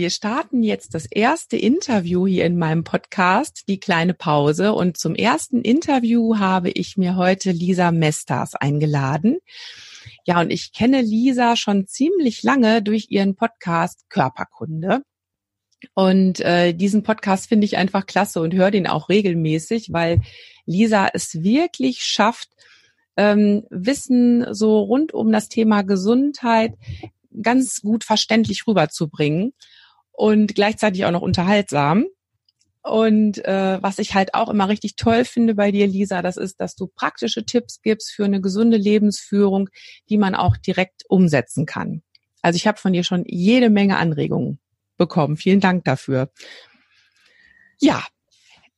Wir starten jetzt das erste Interview hier in meinem Podcast, die kleine Pause. Und zum ersten Interview habe ich mir heute Lisa Mestas eingeladen. Ja, und ich kenne Lisa schon ziemlich lange durch ihren Podcast Körperkunde. Und äh, diesen Podcast finde ich einfach klasse und höre den auch regelmäßig, weil Lisa es wirklich schafft, ähm, Wissen so rund um das Thema Gesundheit ganz gut verständlich rüberzubringen und gleichzeitig auch noch unterhaltsam. Und äh, was ich halt auch immer richtig toll finde bei dir, Lisa, das ist, dass du praktische Tipps gibst für eine gesunde Lebensführung, die man auch direkt umsetzen kann. Also ich habe von dir schon jede Menge Anregungen bekommen. Vielen Dank dafür. Ja,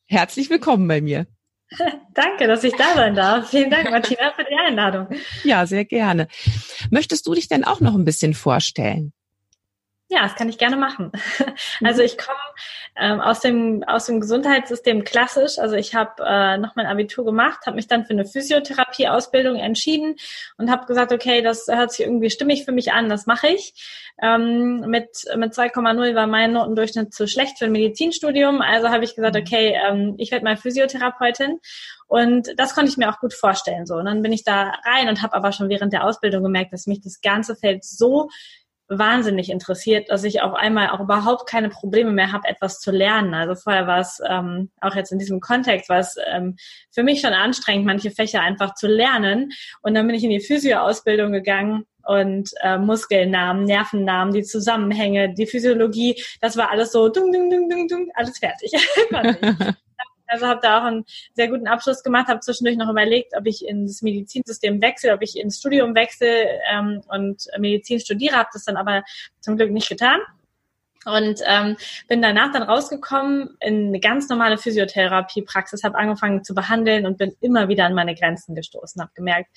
herzlich willkommen bei mir. Danke, dass ich da sein darf. Vielen Dank, Martina, für die Einladung. Ja, sehr gerne. Möchtest du dich denn auch noch ein bisschen vorstellen? Ja, das kann ich gerne machen. Also mhm. ich komme ähm, aus dem aus dem Gesundheitssystem klassisch. Also ich habe äh, noch mein Abitur gemacht, habe mich dann für eine Physiotherapie-Ausbildung entschieden und habe gesagt, okay, das hört sich irgendwie stimmig für mich an, das mache ich. Ähm, mit mit 2,0 war mein Notendurchschnitt zu schlecht für ein Medizinstudium, also habe ich gesagt, mhm. okay, ähm, ich werde mal Physiotherapeutin und das konnte ich mir auch gut vorstellen. So, und dann bin ich da rein und habe aber schon während der Ausbildung gemerkt, dass mich das ganze Feld so wahnsinnig interessiert, dass ich auf einmal auch überhaupt keine Probleme mehr habe, etwas zu lernen. Also vorher war es ähm, auch jetzt in diesem Kontext war es ähm, für mich schon anstrengend, manche Fächer einfach zu lernen. Und dann bin ich in die Physio-Ausbildung gegangen und äh, Muskelnamen, Nervennamen, die Zusammenhänge, die Physiologie, das war alles so dung, dung, dung, dung, dung, alles fertig. Also habe da auch einen sehr guten Abschluss gemacht, habe zwischendurch noch überlegt, ob ich ins Medizinsystem wechsle, ob ich ins Studium wechsle ähm, und Medizin studiere, habe das dann aber zum Glück nicht getan. Und ähm, bin danach dann rausgekommen in eine ganz normale Physiotherapiepraxis, habe angefangen zu behandeln und bin immer wieder an meine Grenzen gestoßen, habe gemerkt,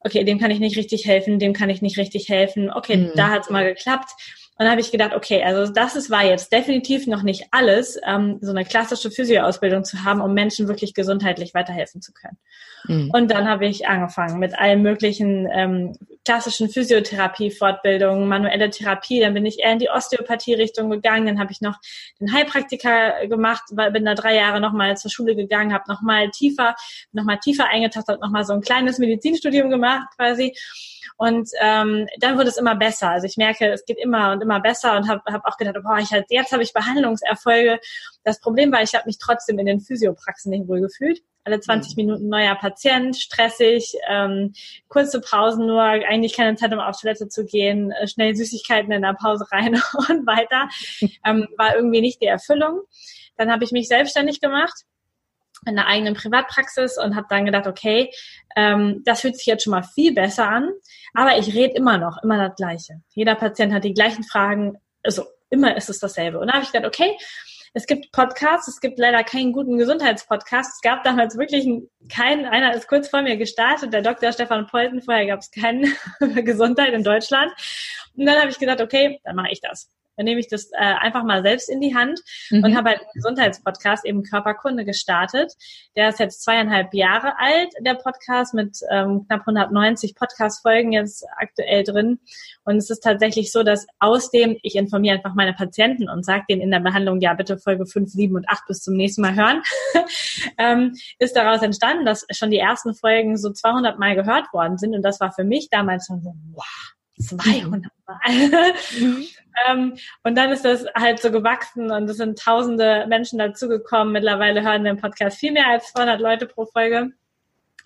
okay, dem kann ich nicht richtig helfen, dem kann ich nicht richtig helfen, okay, mhm. da hat's mal geklappt. Und dann habe ich gedacht, okay, also das ist, war jetzt definitiv noch nicht alles, ähm, so eine klassische Physioausbildung zu haben, um Menschen wirklich gesundheitlich weiterhelfen zu können. Mhm. Und dann habe ich angefangen mit allen möglichen ähm, klassischen Physiotherapie-Fortbildungen, manuelle Therapie. Dann bin ich eher in die Osteopathie-Richtung gegangen. Dann habe ich noch den Heilpraktiker gemacht, weil bin da drei Jahre nochmal zur Schule gegangen, habe nochmal tiefer, nochmal tiefer eingetaucht, habe nochmal so ein kleines Medizinstudium gemacht quasi. Und ähm, dann wurde es immer besser. Also ich merke, es geht immer und immer besser und habe hab auch gedacht, boah, ich halt, jetzt habe ich Behandlungserfolge. Das Problem war, ich habe mich trotzdem in den Physiopraxen nicht wohl gefühlt. Alle 20 mhm. Minuten neuer Patient, stressig, ähm, kurze Pausen nur, eigentlich keine Zeit, um auf Toilette zu gehen, äh, schnell Süßigkeiten in der Pause rein und weiter. Ähm, war irgendwie nicht die Erfüllung. Dann habe ich mich selbstständig gemacht in einer eigenen Privatpraxis und habe dann gedacht, okay, ähm, das fühlt sich jetzt schon mal viel besser an, aber ich rede immer noch, immer das Gleiche. Jeder Patient hat die gleichen Fragen, also immer ist es dasselbe. Und dann habe ich gedacht, okay, es gibt Podcasts, es gibt leider keinen guten Gesundheitspodcast. Es gab damals wirklich keinen, einer ist kurz vor mir gestartet, der Dr. Stefan Polten, vorher gab es keinen Gesundheit in Deutschland. Und dann habe ich gedacht, okay, dann mache ich das. Dann nehme ich das äh, einfach mal selbst in die Hand mhm. und habe halt einen Gesundheitspodcast, eben Körperkunde, gestartet. Der ist jetzt zweieinhalb Jahre alt, der Podcast, mit ähm, knapp 190 Podcast-Folgen jetzt aktuell drin. Und es ist tatsächlich so, dass aus dem, ich informiere einfach meine Patienten und sage denen in der Behandlung, ja, bitte Folge 5, 7 und 8 bis zum nächsten Mal hören, ähm, ist daraus entstanden, dass schon die ersten Folgen so 200 Mal gehört worden sind. Und das war für mich damals schon so, wow, 200 Mal. Mhm. ähm, und dann ist das halt so gewachsen und es sind tausende Menschen dazugekommen. Mittlerweile hören den Podcast viel mehr als 200 Leute pro Folge.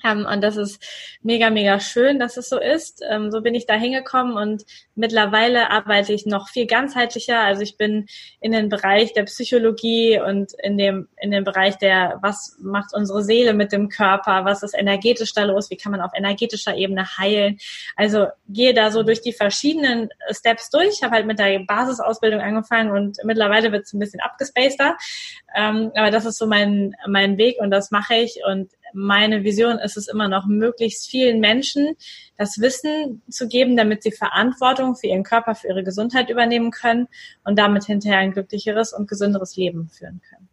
Und das ist mega, mega schön, dass es so ist. Ähm, so bin ich da hingekommen und mittlerweile arbeite ich noch viel ganzheitlicher. Also ich bin in den Bereich der Psychologie und in dem, in dem Bereich der, was macht unsere Seele mit dem Körper? Was ist energetisch da los? Wie kann man auf energetischer Ebene heilen? Also gehe da so durch die verschiedenen Steps durch. Ich habe halt mit der Basisausbildung angefangen und mittlerweile wird es ein bisschen abgespaceter. Ähm, aber das ist so mein, mein Weg und das mache ich und meine Vision ist es immer noch, möglichst vielen Menschen das Wissen zu geben, damit sie Verantwortung für ihren Körper, für ihre Gesundheit übernehmen können und damit hinterher ein glücklicheres und gesünderes Leben führen können.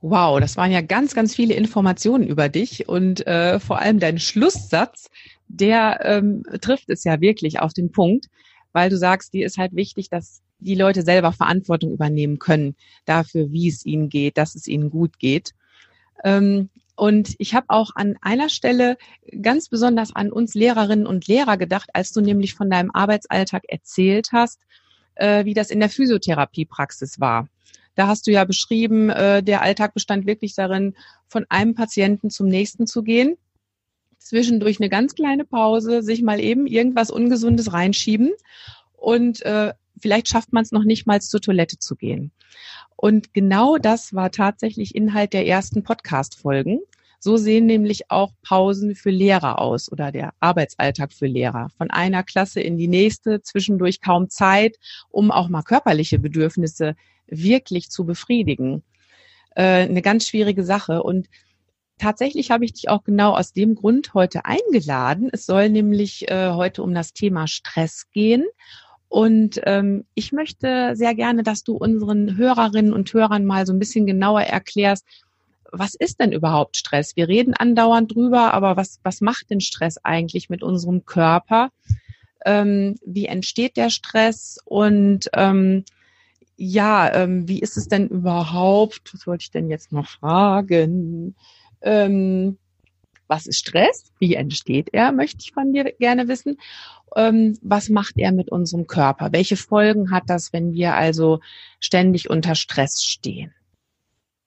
Wow, das waren ja ganz, ganz viele Informationen über dich und äh, vor allem dein Schlusssatz, der ähm, trifft es ja wirklich auf den Punkt, weil du sagst, dir ist halt wichtig, dass die Leute selber Verantwortung übernehmen können dafür, wie es ihnen geht, dass es ihnen gut geht. Ähm, und ich habe auch an einer Stelle ganz besonders an uns Lehrerinnen und Lehrer gedacht, als du nämlich von deinem Arbeitsalltag erzählt hast, äh, wie das in der Physiotherapiepraxis war. Da hast du ja beschrieben, äh, der Alltag bestand wirklich darin, von einem Patienten zum nächsten zu gehen, zwischendurch eine ganz kleine Pause, sich mal eben irgendwas Ungesundes reinschieben und äh, vielleicht schafft man es noch nicht mal zur Toilette zu gehen. Und genau das war tatsächlich Inhalt der ersten Podcast-Folgen. So sehen nämlich auch Pausen für Lehrer aus oder der Arbeitsalltag für Lehrer. Von einer Klasse in die nächste, zwischendurch kaum Zeit, um auch mal körperliche Bedürfnisse wirklich zu befriedigen. Äh, eine ganz schwierige Sache. Und tatsächlich habe ich dich auch genau aus dem Grund heute eingeladen. Es soll nämlich äh, heute um das Thema Stress gehen. Und ähm, ich möchte sehr gerne, dass du unseren Hörerinnen und Hörern mal so ein bisschen genauer erklärst, was ist denn überhaupt Stress? Wir reden andauernd drüber, aber was, was macht denn Stress eigentlich mit unserem Körper? Ähm, wie entsteht der Stress? Und ähm, ja, ähm, wie ist es denn überhaupt? Was wollte ich denn jetzt noch fragen? Ähm, was ist Stress? Wie entsteht er? Möchte ich von dir gerne wissen ähm, was macht er mit unserem Körper? Welche Folgen hat das, wenn wir also ständig unter Stress stehen?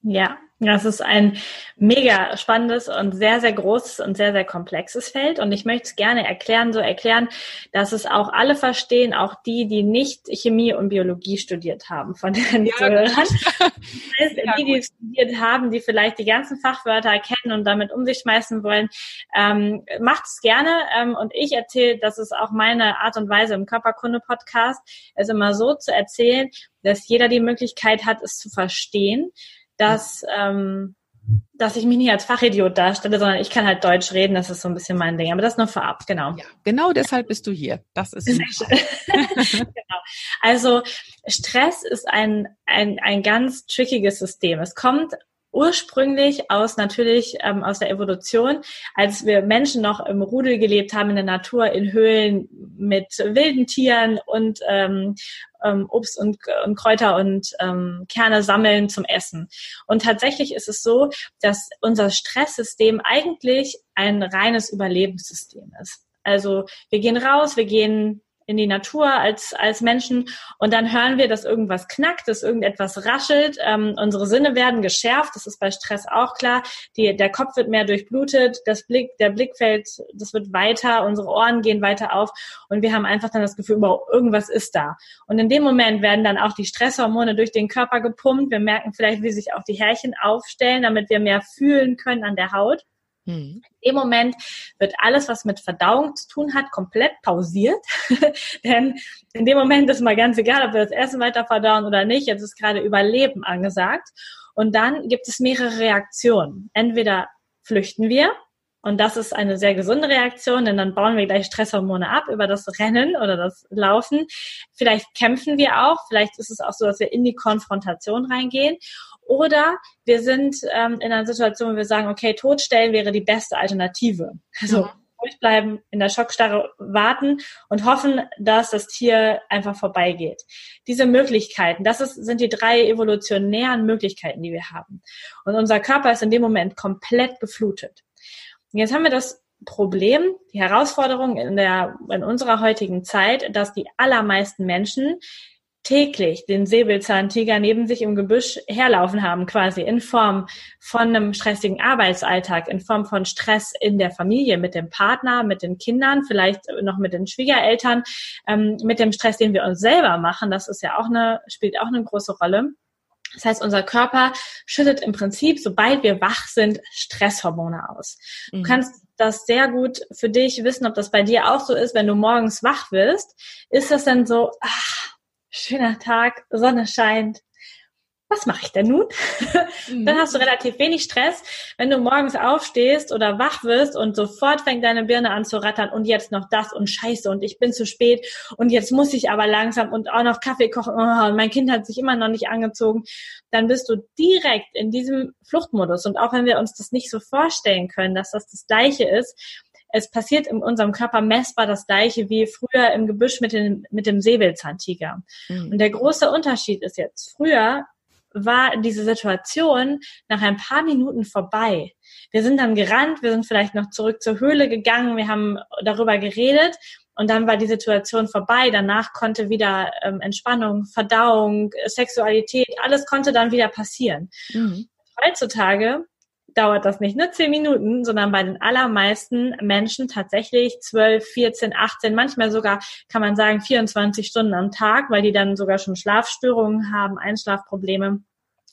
Ja, das ist ein mega spannendes und sehr, sehr großes und sehr, sehr komplexes Feld. Und ich möchte es gerne erklären, so erklären, dass es auch alle verstehen, auch die, die nicht Chemie und Biologie studiert haben, von den ja, Zuhörern. Das heißt, ja, die, die studiert haben, die vielleicht die ganzen Fachwörter kennen und damit um sich schmeißen wollen, ähm, macht es gerne. Ähm, und ich erzähle, das ist auch meine Art und Weise im Körperkunde-Podcast, es immer so zu erzählen, dass jeder die Möglichkeit hat, es zu verstehen dass, ähm, dass ich mich nicht als Fachidiot darstelle, sondern ich kann halt Deutsch reden, das ist so ein bisschen mein Ding. Aber das nur vorab, genau. Ja, genau deshalb bist du hier. Das ist genau. Also Stress ist ein, ein, ein ganz trickiges System. Es kommt ursprünglich aus natürlich ähm, aus der Evolution, als wir Menschen noch im Rudel gelebt haben in der Natur, in Höhlen mit wilden Tieren und ähm, ähm, Obst und, und Kräuter und ähm, Kerne sammeln zum Essen. Und tatsächlich ist es so, dass unser Stresssystem eigentlich ein reines Überlebenssystem ist. Also wir gehen raus, wir gehen in die Natur als, als Menschen und dann hören wir, dass irgendwas knackt, dass irgendetwas raschelt. Ähm, unsere Sinne werden geschärft, das ist bei Stress auch klar. Die, der Kopf wird mehr durchblutet, das Blick, der Blickfeld, das wird weiter, unsere Ohren gehen weiter auf und wir haben einfach dann das Gefühl, wow, irgendwas ist da. Und in dem Moment werden dann auch die Stresshormone durch den Körper gepumpt. Wir merken vielleicht, wie sich auch die Härchen aufstellen, damit wir mehr fühlen können an der Haut. Mhm. In dem Moment wird alles, was mit Verdauung zu tun hat, komplett pausiert. Denn in dem Moment ist mal ganz egal, ob wir das Essen weiter verdauen oder nicht. Jetzt ist gerade Überleben angesagt. Und dann gibt es mehrere Reaktionen. Entweder flüchten wir, und das ist eine sehr gesunde Reaktion, denn dann bauen wir gleich Stresshormone ab über das Rennen oder das Laufen. Vielleicht kämpfen wir auch, vielleicht ist es auch so, dass wir in die Konfrontation reingehen. Oder wir sind ähm, in einer Situation, wo wir sagen, okay, totstellen wäre die beste Alternative. Also mhm. ruhig bleiben, in der Schockstarre warten und hoffen, dass das Tier einfach vorbeigeht. Diese Möglichkeiten, das ist, sind die drei evolutionären Möglichkeiten, die wir haben. Und unser Körper ist in dem Moment komplett geflutet. Jetzt haben wir das Problem, die Herausforderung in der, in unserer heutigen Zeit, dass die allermeisten Menschen täglich den Säbelzahntiger neben sich im Gebüsch herlaufen haben, quasi in Form von einem stressigen Arbeitsalltag, in Form von Stress in der Familie, mit dem Partner, mit den Kindern, vielleicht noch mit den Schwiegereltern, ähm, mit dem Stress, den wir uns selber machen, das ist ja auch eine, spielt auch eine große Rolle. Das heißt, unser Körper schüttet im Prinzip, sobald wir wach sind, Stresshormone aus. Mhm. Du kannst das sehr gut für dich wissen, ob das bei dir auch so ist, wenn du morgens wach wirst. Ist das dann so, ach, schöner Tag, Sonne scheint. Was mache ich denn nun? Mhm. Dann hast du relativ wenig Stress, wenn du morgens aufstehst oder wach wirst und sofort fängt deine Birne an zu rattern und jetzt noch das und Scheiße und ich bin zu spät und jetzt muss ich aber langsam und auch noch Kaffee kochen oh, und mein Kind hat sich immer noch nicht angezogen. Dann bist du direkt in diesem Fluchtmodus und auch wenn wir uns das nicht so vorstellen können, dass das das Gleiche ist, es passiert in unserem Körper messbar das gleiche wie früher im Gebüsch mit dem, mit dem Säbelzahntiger. Mhm. Und der große Unterschied ist jetzt, früher war diese Situation nach ein paar Minuten vorbei. Wir sind dann gerannt, wir sind vielleicht noch zurück zur Höhle gegangen, wir haben darüber geredet und dann war die Situation vorbei. Danach konnte wieder ähm, Entspannung, Verdauung, Sexualität, alles konnte dann wieder passieren. Mhm. Heutzutage dauert das nicht nur zehn Minuten, sondern bei den allermeisten Menschen tatsächlich zwölf, 14, 18, manchmal sogar kann man sagen 24 Stunden am Tag, weil die dann sogar schon Schlafstörungen haben, Einschlafprobleme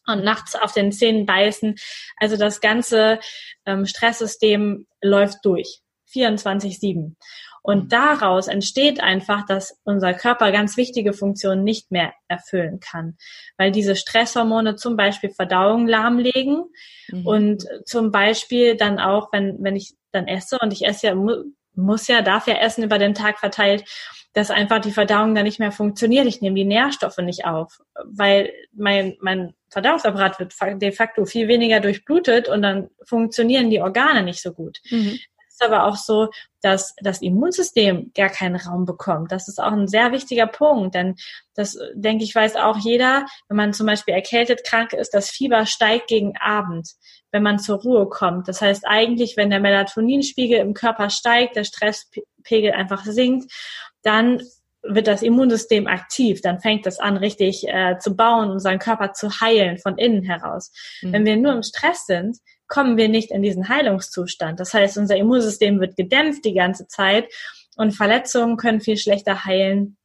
und nachts auf den Zähnen beißen. Also das ganze ähm, Stresssystem läuft durch. 24-7. Und mhm. daraus entsteht einfach, dass unser Körper ganz wichtige Funktionen nicht mehr erfüllen kann, weil diese Stresshormone zum Beispiel Verdauung lahmlegen mhm. und zum Beispiel dann auch, wenn, wenn ich dann esse und ich esse ja, muss ja, darf ja essen über den Tag verteilt, dass einfach die Verdauung dann nicht mehr funktioniert. Ich nehme die Nährstoffe nicht auf, weil mein, mein Verdauungsapparat wird de facto viel weniger durchblutet und dann funktionieren die Organe nicht so gut. Mhm aber auch so, dass das Immunsystem gar keinen Raum bekommt. Das ist auch ein sehr wichtiger Punkt, denn das, denke ich, weiß auch jeder, wenn man zum Beispiel erkältet krank ist, das Fieber steigt gegen Abend, wenn man zur Ruhe kommt. Das heißt eigentlich, wenn der Melatoninspiegel im Körper steigt, der Stresspegel einfach sinkt, dann wird das Immunsystem aktiv, dann fängt es an, richtig äh, zu bauen, unseren Körper zu heilen von innen heraus. Mhm. Wenn wir nur im Stress sind, kommen wir nicht in diesen Heilungszustand. Das heißt, unser Immunsystem wird gedämpft die ganze Zeit und Verletzungen können viel schlechter heilen.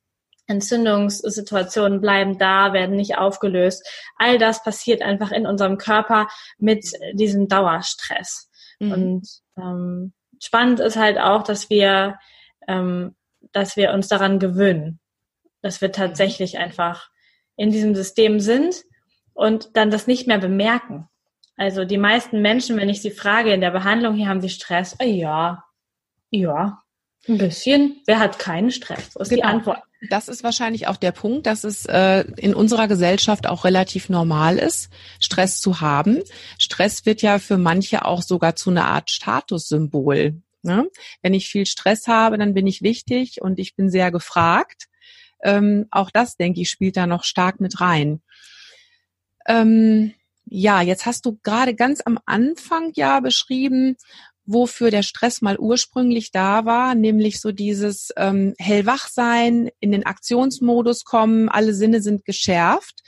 Entzündungssituationen bleiben da, werden nicht aufgelöst. All das passiert einfach in unserem Körper mit diesem Dauerstress. Mhm. Und ähm, spannend ist halt auch, dass wir, ähm, dass wir uns daran gewöhnen, dass wir tatsächlich einfach in diesem System sind und dann das nicht mehr bemerken. Also die meisten Menschen, wenn ich sie frage in der Behandlung, hier haben sie Stress. Oh, ja, ja, ein bisschen. Wer hat keinen Stress? So ist genau. die Antwort. Das ist wahrscheinlich auch der Punkt, dass es äh, in unserer Gesellschaft auch relativ normal ist, Stress zu haben. Stress wird ja für manche auch sogar zu einer Art Statussymbol. Ne? Wenn ich viel Stress habe, dann bin ich wichtig und ich bin sehr gefragt. Ähm, auch das, denke ich, spielt da noch stark mit rein. Ähm, ja, jetzt hast du gerade ganz am Anfang ja beschrieben, wofür der Stress mal ursprünglich da war, nämlich so dieses ähm, hellwach sein, in den Aktionsmodus kommen, alle Sinne sind geschärft.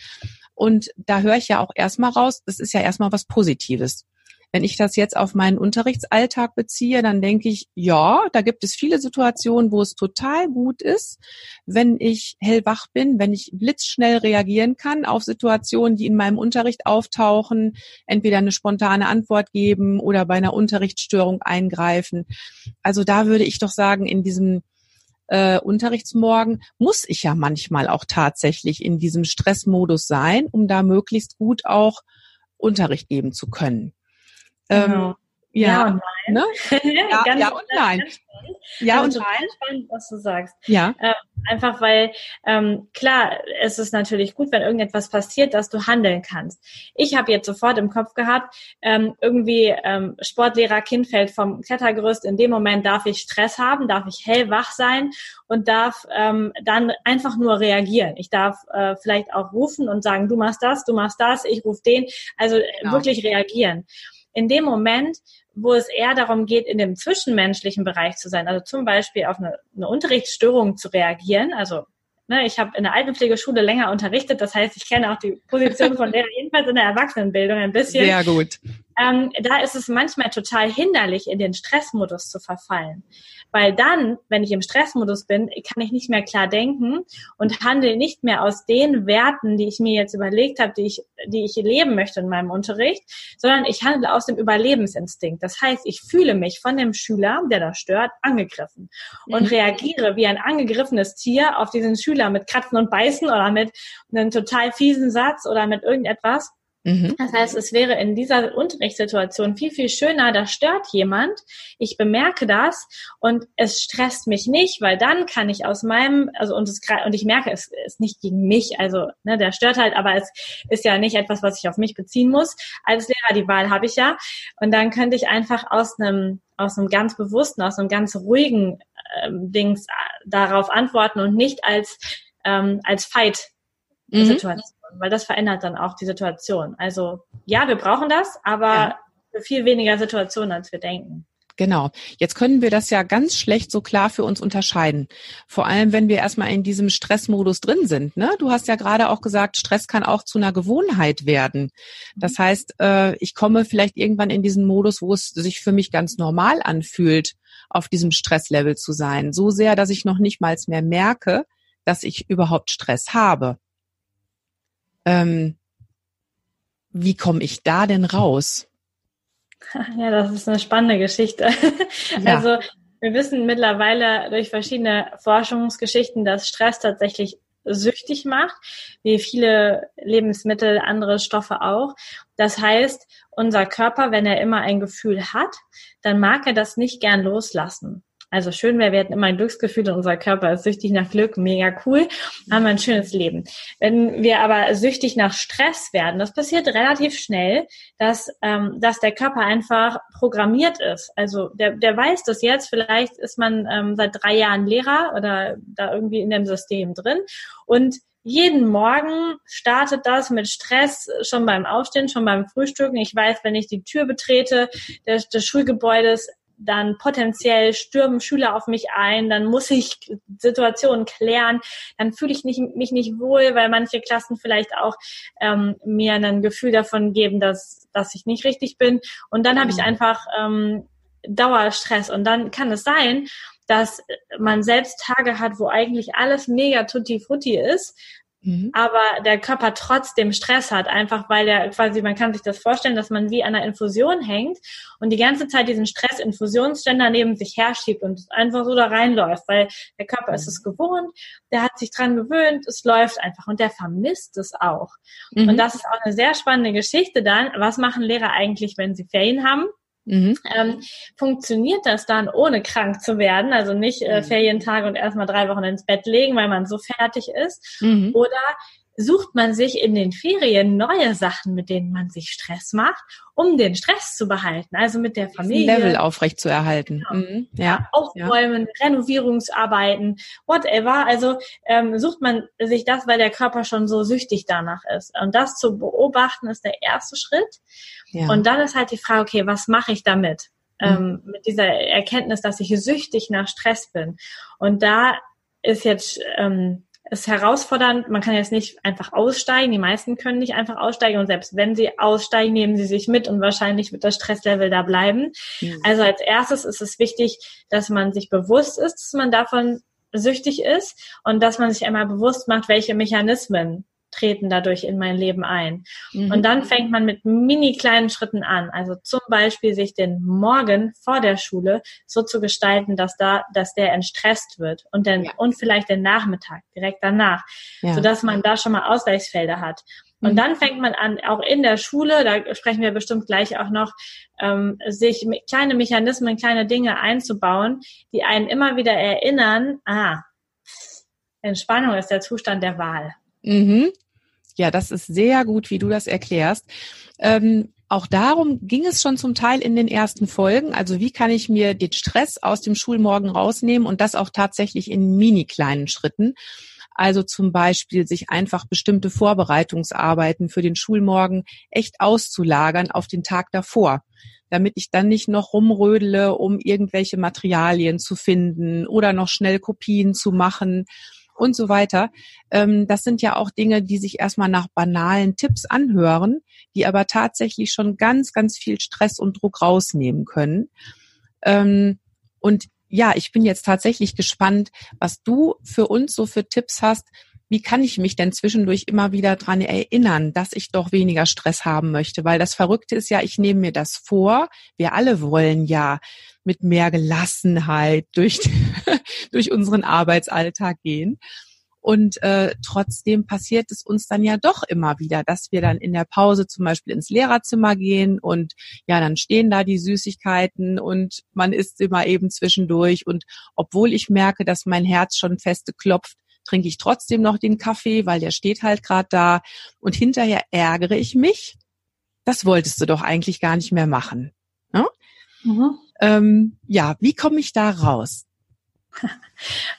Und da höre ich ja auch erstmal raus, das ist ja erstmal was Positives. Wenn ich das jetzt auf meinen Unterrichtsalltag beziehe, dann denke ich, ja, da gibt es viele Situationen, wo es total gut ist, wenn ich hellwach bin, wenn ich blitzschnell reagieren kann auf Situationen, die in meinem Unterricht auftauchen, entweder eine spontane Antwort geben oder bei einer Unterrichtsstörung eingreifen. Also da würde ich doch sagen, in diesem äh, Unterrichtsmorgen muss ich ja manchmal auch tatsächlich in diesem Stressmodus sein, um da möglichst gut auch Unterricht geben zu können. Genau. Ähm, ja, ja und nein. Ne? ja, ganz, ja und nein. Ja und nein. spannend, was du sagst. Ja. Ähm, einfach weil, ähm, klar, es ist natürlich gut, wenn irgendetwas passiert, dass du handeln kannst. Ich habe jetzt sofort im Kopf gehabt, ähm, irgendwie ähm, Sportlehrer Kind fällt vom Klettergerüst. In dem Moment darf ich Stress haben, darf ich hellwach sein und darf ähm, dann einfach nur reagieren. Ich darf äh, vielleicht auch rufen und sagen, du machst das, du machst das, ich rufe den. Also genau. wirklich reagieren in dem Moment, wo es eher darum geht, in dem zwischenmenschlichen Bereich zu sein, also zum Beispiel auf eine, eine Unterrichtsstörung zu reagieren, also ne, ich habe in der Altenpflegeschule länger unterrichtet, das heißt, ich kenne auch die Position von Lehrer, jedenfalls in der Erwachsenenbildung ein bisschen. Sehr gut. Ähm, da ist es manchmal total hinderlich, in den Stressmodus zu verfallen. Weil dann, wenn ich im Stressmodus bin, kann ich nicht mehr klar denken und handle nicht mehr aus den Werten, die ich mir jetzt überlegt habe, die ich, die ich leben möchte in meinem Unterricht, sondern ich handle aus dem Überlebensinstinkt. Das heißt, ich fühle mich von dem Schüler, der da stört, angegriffen und mhm. reagiere wie ein angegriffenes Tier auf diesen Schüler mit Kratzen und Beißen oder mit einem total fiesen Satz oder mit irgendetwas Mhm. Das heißt, es wäre in dieser Unterrichtssituation viel, viel schöner, da stört jemand, ich bemerke das und es stresst mich nicht, weil dann kann ich aus meinem, also und, es, und ich merke, es ist nicht gegen mich, also ne, der stört halt, aber es ist ja nicht etwas, was ich auf mich beziehen muss. Als Lehrer, die Wahl habe ich ja. Und dann könnte ich einfach aus einem, aus einem ganz bewussten, aus einem ganz ruhigen ähm, Dings äh, darauf antworten und nicht als, ähm, als Fight-Situation. Mhm weil das verändert dann auch die Situation. Also ja, wir brauchen das, aber ja. für viel weniger Situationen, als wir denken. Genau. Jetzt können wir das ja ganz schlecht so klar für uns unterscheiden. Vor allem, wenn wir erstmal in diesem Stressmodus drin sind. Ne? Du hast ja gerade auch gesagt, Stress kann auch zu einer Gewohnheit werden. Das mhm. heißt, äh, ich komme vielleicht irgendwann in diesen Modus, wo es sich für mich ganz normal anfühlt, auf diesem Stresslevel zu sein. So sehr, dass ich noch nicht mal mehr merke, dass ich überhaupt Stress habe. Ähm, wie komme ich da denn raus? Ja, das ist eine spannende Geschichte. Ja. Also wir wissen mittlerweile durch verschiedene Forschungsgeschichten, dass Stress tatsächlich süchtig macht, wie viele Lebensmittel, andere Stoffe auch. Das heißt, unser Körper, wenn er immer ein Gefühl hat, dann mag er das nicht gern loslassen. Also schön wir hätten immer ein Glücksgefühl und unser Körper ist süchtig nach Glück, mega cool, haben wir ein schönes Leben. Wenn wir aber süchtig nach Stress werden, das passiert relativ schnell, dass, ähm, dass der Körper einfach programmiert ist. Also der, der weiß das jetzt, vielleicht ist man ähm, seit drei Jahren Lehrer oder da irgendwie in dem System drin und jeden Morgen startet das mit Stress schon beim Aufstehen, schon beim Frühstücken. Ich weiß, wenn ich die Tür betrete des, des Schulgebäudes, dann potenziell stürmen Schüler auf mich ein, dann muss ich Situationen klären, dann fühle ich nicht, mich nicht wohl, weil manche Klassen vielleicht auch ähm, mir ein Gefühl davon geben, dass, dass ich nicht richtig bin. Und dann habe ich mhm. einfach ähm, Dauerstress. Und dann kann es sein, dass man selbst Tage hat, wo eigentlich alles mega tutti frutti ist, Mhm. aber der Körper trotzdem Stress hat, einfach weil er quasi, man kann sich das vorstellen, dass man wie an einer Infusion hängt und die ganze Zeit diesen Stress-Infusionsständer neben sich herschiebt und einfach so da reinläuft, weil der Körper mhm. ist es gewohnt, der hat sich dran gewöhnt, es läuft einfach und der vermisst es auch. Mhm. Und das ist auch eine sehr spannende Geschichte dann. Was machen Lehrer eigentlich, wenn sie Ferien haben? Mhm. Ähm, funktioniert das dann, ohne krank zu werden? Also nicht äh, mhm. Ferientage und erstmal drei Wochen ins Bett legen, weil man so fertig ist? Mhm. Oder sucht man sich in den Ferien neue Sachen, mit denen man sich Stress macht, um den Stress zu behalten. Also mit der Familie. Level aufrecht zu erhalten. Genau. Mhm. Ja. Aufräumen, ja. Renovierungsarbeiten, whatever. Also ähm, sucht man sich das, weil der Körper schon so süchtig danach ist. Und das zu beobachten ist der erste Schritt. Ja. Und dann ist halt die Frage, okay, was mache ich damit? Mhm. Ähm, mit dieser Erkenntnis, dass ich süchtig nach Stress bin. Und da ist jetzt ähm, ist herausfordernd. Man kann jetzt nicht einfach aussteigen. Die meisten können nicht einfach aussteigen und selbst wenn sie aussteigen, nehmen sie sich mit und wahrscheinlich wird das Stresslevel da bleiben. Mhm. Also als erstes ist es wichtig, dass man sich bewusst ist, dass man davon süchtig ist und dass man sich einmal bewusst macht, welche Mechanismen treten dadurch in mein Leben ein. Mhm. Und dann fängt man mit mini kleinen Schritten an. Also zum Beispiel sich den Morgen vor der Schule so zu gestalten, dass da, dass der entstresst wird und dann, ja. und vielleicht den Nachmittag direkt danach, ja. sodass man da schon mal Ausgleichsfelder hat. Und mhm. dann fängt man an, auch in der Schule, da sprechen wir bestimmt gleich auch noch, ähm, sich kleine Mechanismen, kleine Dinge einzubauen, die einen immer wieder erinnern, ah, Entspannung ist der Zustand der Wahl. Mhm. Ja, das ist sehr gut, wie du das erklärst. Ähm, auch darum ging es schon zum Teil in den ersten Folgen. Also wie kann ich mir den Stress aus dem Schulmorgen rausnehmen und das auch tatsächlich in mini kleinen Schritten. Also zum Beispiel sich einfach bestimmte Vorbereitungsarbeiten für den Schulmorgen echt auszulagern auf den Tag davor, damit ich dann nicht noch rumrödele, um irgendwelche Materialien zu finden oder noch schnell Kopien zu machen und so weiter. Ähm, das sind ja auch Dinge, die sich erstmal nach banalen Tipps anhören, die aber tatsächlich schon ganz, ganz viel Stress und Druck rausnehmen können. Ähm, und ja, ich bin jetzt tatsächlich gespannt, was du für uns so für Tipps hast. Wie kann ich mich denn zwischendurch immer wieder dran erinnern, dass ich doch weniger Stress haben möchte? Weil das Verrückte ist ja, ich nehme mir das vor. Wir alle wollen ja mit mehr Gelassenheit durch, durch unseren Arbeitsalltag gehen. Und äh, trotzdem passiert es uns dann ja doch immer wieder, dass wir dann in der Pause zum Beispiel ins Lehrerzimmer gehen und ja, dann stehen da die Süßigkeiten und man isst immer eben zwischendurch. Und obwohl ich merke, dass mein Herz schon feste klopft, trinke ich trotzdem noch den Kaffee, weil der steht halt gerade da. Und hinterher ärgere ich mich. Das wolltest du doch eigentlich gar nicht mehr machen. Ne? Mhm. Ähm, ja, wie komme ich da raus?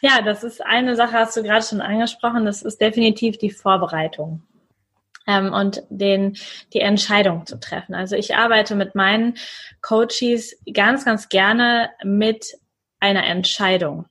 Ja, das ist eine Sache, hast du gerade schon angesprochen. Das ist definitiv die Vorbereitung ähm, und den, die Entscheidung zu treffen. Also ich arbeite mit meinen Coaches ganz, ganz gerne mit einer Entscheidung.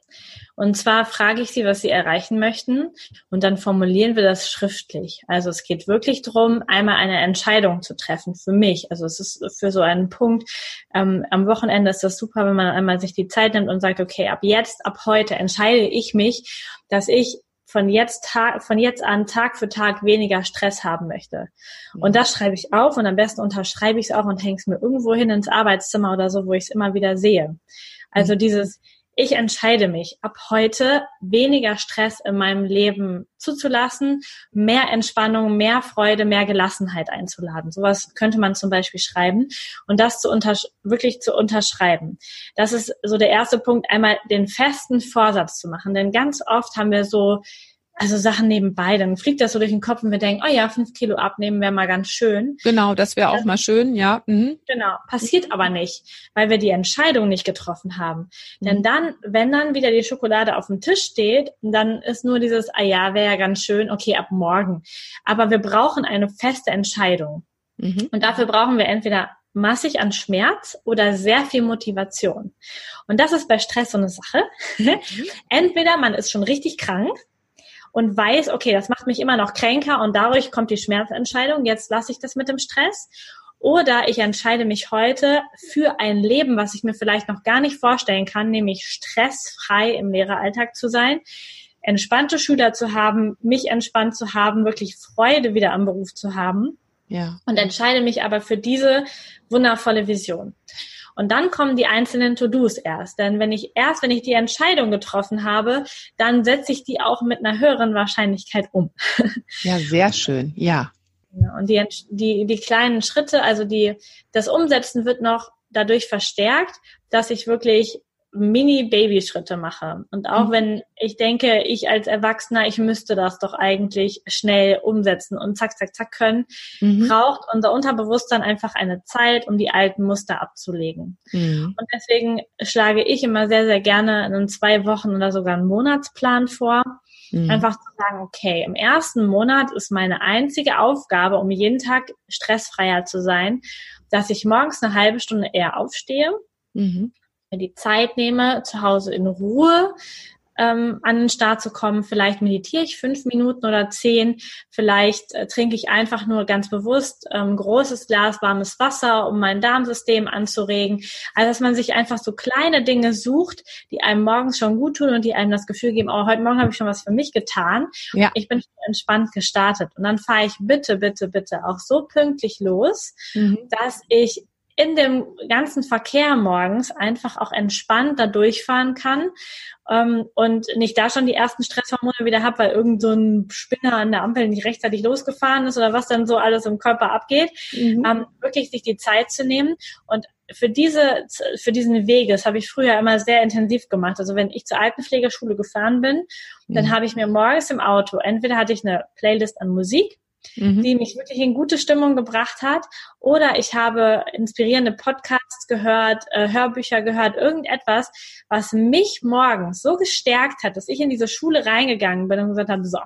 Und zwar frage ich sie, was sie erreichen möchten und dann formulieren wir das schriftlich. Also es geht wirklich darum, einmal eine Entscheidung zu treffen für mich. Also es ist für so einen Punkt, ähm, am Wochenende ist das super, wenn man einmal sich die Zeit nimmt und sagt, okay, ab jetzt, ab heute entscheide ich mich, dass ich von jetzt, Tag, von jetzt an Tag für Tag weniger Stress haben möchte. Und das schreibe ich auf und am besten unterschreibe ich es auch und hänge es mir irgendwo hin ins Arbeitszimmer oder so, wo ich es immer wieder sehe. Also mhm. dieses, ich entscheide mich ab heute weniger Stress in meinem Leben zuzulassen, mehr Entspannung, mehr Freude, mehr Gelassenheit einzuladen. Sowas könnte man zum Beispiel schreiben und das zu wirklich zu unterschreiben. Das ist so der erste Punkt, einmal den festen Vorsatz zu machen. Denn ganz oft haben wir so also Sachen nebenbei, dann fliegt das so durch den Kopf und wir denken, oh ja, fünf Kilo abnehmen wäre mal ganz schön. Genau, das wäre auch mal schön, ja. Mhm. Genau, passiert aber nicht, weil wir die Entscheidung nicht getroffen haben. Mhm. Denn dann, wenn dann wieder die Schokolade auf dem Tisch steht, dann ist nur dieses, ah ja, wäre ja ganz schön, okay, ab morgen. Aber wir brauchen eine feste Entscheidung. Mhm. Und dafür brauchen wir entweder massig an Schmerz oder sehr viel Motivation. Und das ist bei Stress so eine Sache. Mhm. Entweder man ist schon richtig krank und weiß, okay, das macht mich immer noch kränker und dadurch kommt die Schmerzentscheidung, jetzt lasse ich das mit dem Stress. Oder ich entscheide mich heute für ein Leben, was ich mir vielleicht noch gar nicht vorstellen kann, nämlich stressfrei im Lehreralltag zu sein, entspannte Schüler zu haben, mich entspannt zu haben, wirklich Freude wieder am Beruf zu haben. Ja. Und entscheide mich aber für diese wundervolle Vision. Und dann kommen die einzelnen To-Dos erst. Denn wenn ich erst, wenn ich die Entscheidung getroffen habe, dann setze ich die auch mit einer höheren Wahrscheinlichkeit um. Ja, sehr schön. Ja. Und die, die, die kleinen Schritte, also die, das Umsetzen wird noch dadurch verstärkt, dass ich wirklich Mini-Baby-Schritte mache. Und auch mhm. wenn ich denke, ich als Erwachsener, ich müsste das doch eigentlich schnell umsetzen und zack, zack, zack können, mhm. braucht unser Unterbewusstsein einfach eine Zeit, um die alten Muster abzulegen. Mhm. Und deswegen schlage ich immer sehr, sehr gerne einen zwei Wochen oder sogar einen Monatsplan vor. Mhm. Einfach zu sagen, okay, im ersten Monat ist meine einzige Aufgabe, um jeden Tag stressfreier zu sein, dass ich morgens eine halbe Stunde eher aufstehe. Mhm mir die Zeit nehme, zu Hause in Ruhe ähm, an den Start zu kommen. Vielleicht meditiere ich fünf Minuten oder zehn. Vielleicht äh, trinke ich einfach nur ganz bewusst ähm, großes Glas warmes Wasser, um mein Darmsystem anzuregen. Also dass man sich einfach so kleine Dinge sucht, die einem morgens schon gut tun und die einem das Gefühl geben, oh, heute Morgen habe ich schon was für mich getan. Ja. Ich bin entspannt gestartet. Und dann fahre ich bitte, bitte, bitte auch so pünktlich los, mhm. dass ich in dem ganzen Verkehr morgens einfach auch entspannt da durchfahren kann ähm, und nicht da schon die ersten Stresshormone wieder habe, weil irgend so ein Spinner an der Ampel nicht rechtzeitig losgefahren ist oder was dann so alles im Körper abgeht, mhm. ähm, wirklich sich die Zeit zu nehmen und für diese, für diesen Weg, das habe ich früher immer sehr intensiv gemacht. Also wenn ich zur Altenpflegerschule gefahren bin, mhm. dann habe ich mir morgens im Auto, entweder hatte ich eine Playlist an Musik, mhm. die mich wirklich in gute Stimmung gebracht hat. Oder ich habe inspirierende Podcasts gehört, äh, Hörbücher gehört, irgendetwas, was mich morgens so gestärkt hat, dass ich in diese Schule reingegangen bin und gesagt habe, so,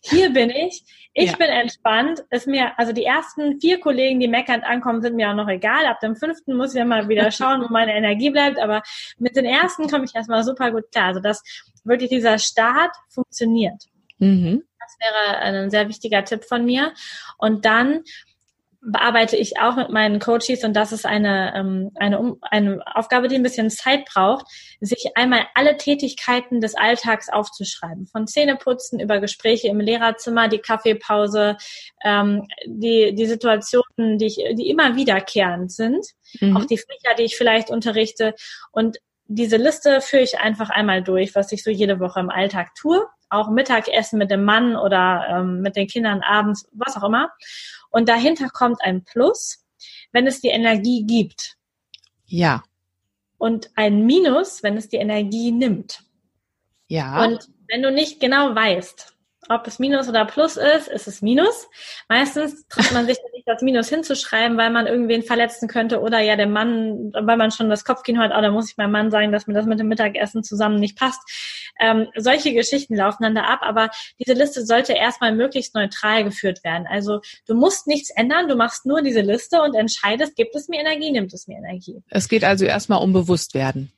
hier bin ich, ich ja. bin entspannt, ist mir, also die ersten vier Kollegen, die meckernd ankommen, sind mir auch noch egal. Ab dem fünften muss ich ja mal wieder schauen, wo meine Energie bleibt, aber mit den ersten komme ich erstmal super gut klar. Also dass wirklich dieser Start funktioniert. Mhm. Das wäre ein sehr wichtiger Tipp von mir. Und dann bearbeite ich auch mit meinen Coaches und das ist eine, ähm, eine, eine Aufgabe, die ein bisschen Zeit braucht, sich einmal alle Tätigkeiten des Alltags aufzuschreiben. Von Zähneputzen über Gespräche im Lehrerzimmer, die Kaffeepause, ähm, die, die Situationen, die, ich, die immer wiederkehrend sind, mhm. auch die Fächer, die ich vielleicht unterrichte und diese Liste führe ich einfach einmal durch, was ich so jede Woche im Alltag tue. Auch Mittagessen mit dem Mann oder ähm, mit den Kindern abends, was auch immer. Und dahinter kommt ein Plus, wenn es die Energie gibt. Ja. Und ein Minus, wenn es die Energie nimmt. Ja. Und wenn du nicht genau weißt, ob es Minus oder Plus ist, ist es Minus. Meistens traut man sich nicht das Minus hinzuschreiben, weil man irgendwen verletzen könnte oder ja der Mann, weil man schon das Kopfkino hat, oh, da muss ich meinem Mann sagen, dass mir das mit dem Mittagessen zusammen nicht passt. Ähm, solche Geschichten laufen dann da ab, aber diese Liste sollte erstmal möglichst neutral geführt werden. Also du musst nichts ändern, du machst nur diese Liste und entscheidest, gibt es mir Energie, nimmt es mir Energie. Es geht also erstmal um Bewusstwerden.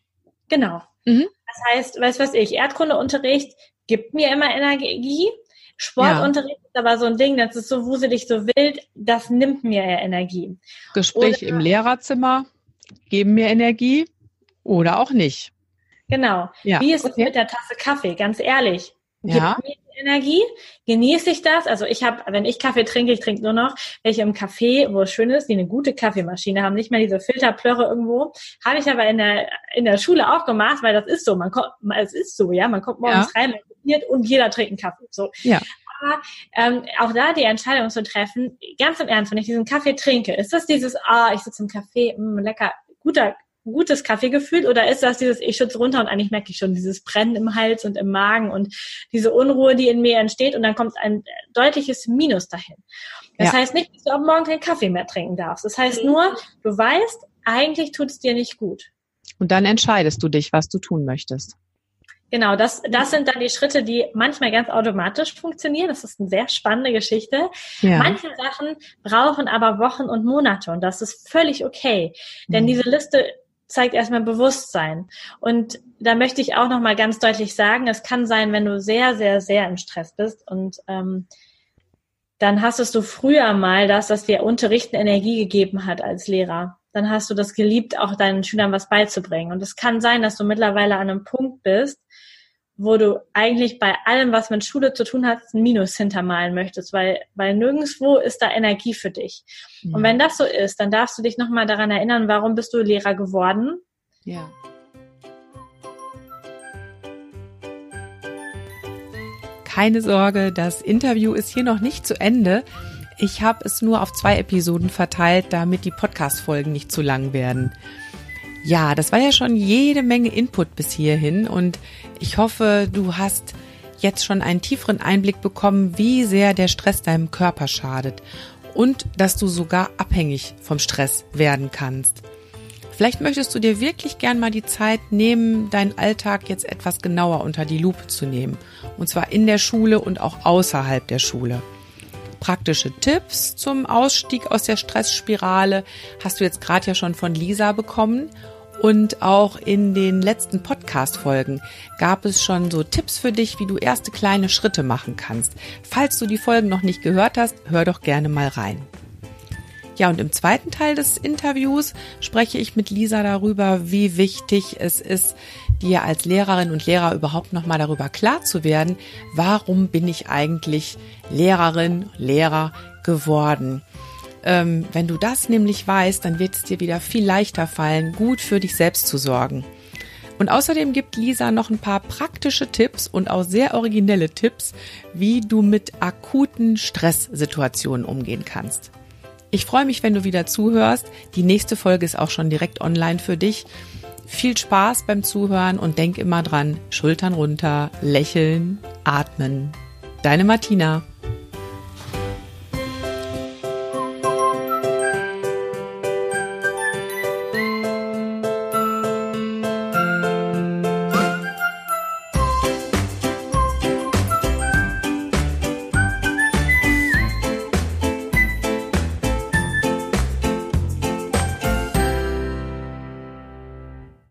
Genau. Mhm. Das heißt, weißt was ich, Erdkundeunterricht gibt mir immer Energie. Sportunterricht ja. ist aber so ein Ding, das ist so wuselig, so wild, das nimmt mir ja Energie. Gespräch oder, im Lehrerzimmer geben mir Energie oder auch nicht. Genau. Ja. Wie ist okay. es mit der Tasse Kaffee? Ganz ehrlich. Ja. Gibt mir Energie, genieße ich das. Also ich habe, wenn ich Kaffee trinke, ich trinke nur noch welche im Café, wo es schön ist, die eine gute Kaffeemaschine haben, nicht mehr diese Filterplörre irgendwo. Habe ich aber in der in der Schule auch gemacht, weil das ist so. Man kommt, es ist so, ja, man kommt morgens ja. rein, und jeder trinkt einen Kaffee. So. Ja. Aber ähm, auch da die Entscheidung zu treffen, ganz im Ernst, wenn ich diesen Kaffee trinke, ist das dieses, ah, ich sitze im Café, mh, lecker, guter gutes Kaffeegefühl oder ist das dieses, ich schütze runter und eigentlich merke ich schon dieses Brennen im Hals und im Magen und diese Unruhe, die in mir entsteht und dann kommt ein deutliches Minus dahin. Das ja. heißt nicht, dass du ab morgen keinen Kaffee mehr trinken darfst. Das heißt nur, du weißt, eigentlich tut es dir nicht gut. Und dann entscheidest du dich, was du tun möchtest. Genau, das, das sind dann die Schritte, die manchmal ganz automatisch funktionieren. Das ist eine sehr spannende Geschichte. Ja. Manche Sachen brauchen aber Wochen und Monate und das ist völlig okay. Denn mhm. diese Liste zeigt erstmal Bewusstsein. Und da möchte ich auch nochmal ganz deutlich sagen, es kann sein, wenn du sehr, sehr, sehr im Stress bist und ähm, dann hast du früher mal das, dass dir Unterrichten Energie gegeben hat als Lehrer. Dann hast du das geliebt, auch deinen Schülern was beizubringen. Und es kann sein, dass du mittlerweile an einem Punkt bist, wo du eigentlich bei allem, was mit Schule zu tun hat, ein Minus hintermalen möchtest, weil, weil nirgendwo ist da Energie für dich. Ja. Und wenn das so ist, dann darfst du dich nochmal daran erinnern, warum bist du Lehrer geworden? Ja. Keine Sorge, das Interview ist hier noch nicht zu Ende. Ich habe es nur auf zwei Episoden verteilt, damit die Podcast-Folgen nicht zu lang werden. Ja, das war ja schon jede Menge Input bis hierhin und ich hoffe, du hast jetzt schon einen tieferen Einblick bekommen, wie sehr der Stress deinem Körper schadet und dass du sogar abhängig vom Stress werden kannst. Vielleicht möchtest du dir wirklich gern mal die Zeit nehmen, deinen Alltag jetzt etwas genauer unter die Lupe zu nehmen. Und zwar in der Schule und auch außerhalb der Schule. Praktische Tipps zum Ausstieg aus der Stressspirale hast du jetzt gerade ja schon von Lisa bekommen. Und auch in den letzten Podcast-Folgen gab es schon so Tipps für dich, wie du erste kleine Schritte machen kannst. Falls du die Folgen noch nicht gehört hast, hör doch gerne mal rein. Ja, und im zweiten Teil des Interviews spreche ich mit Lisa darüber, wie wichtig es ist, dir als Lehrerin und Lehrer überhaupt nochmal darüber klar zu werden, warum bin ich eigentlich Lehrerin, Lehrer geworden. Ähm, wenn du das nämlich weißt, dann wird es dir wieder viel leichter fallen, gut für dich selbst zu sorgen. Und außerdem gibt Lisa noch ein paar praktische Tipps und auch sehr originelle Tipps, wie du mit akuten Stresssituationen umgehen kannst. Ich freue mich, wenn du wieder zuhörst. Die nächste Folge ist auch schon direkt online für dich. Viel Spaß beim Zuhören und denk immer dran, Schultern runter, lächeln, atmen. Deine Martina.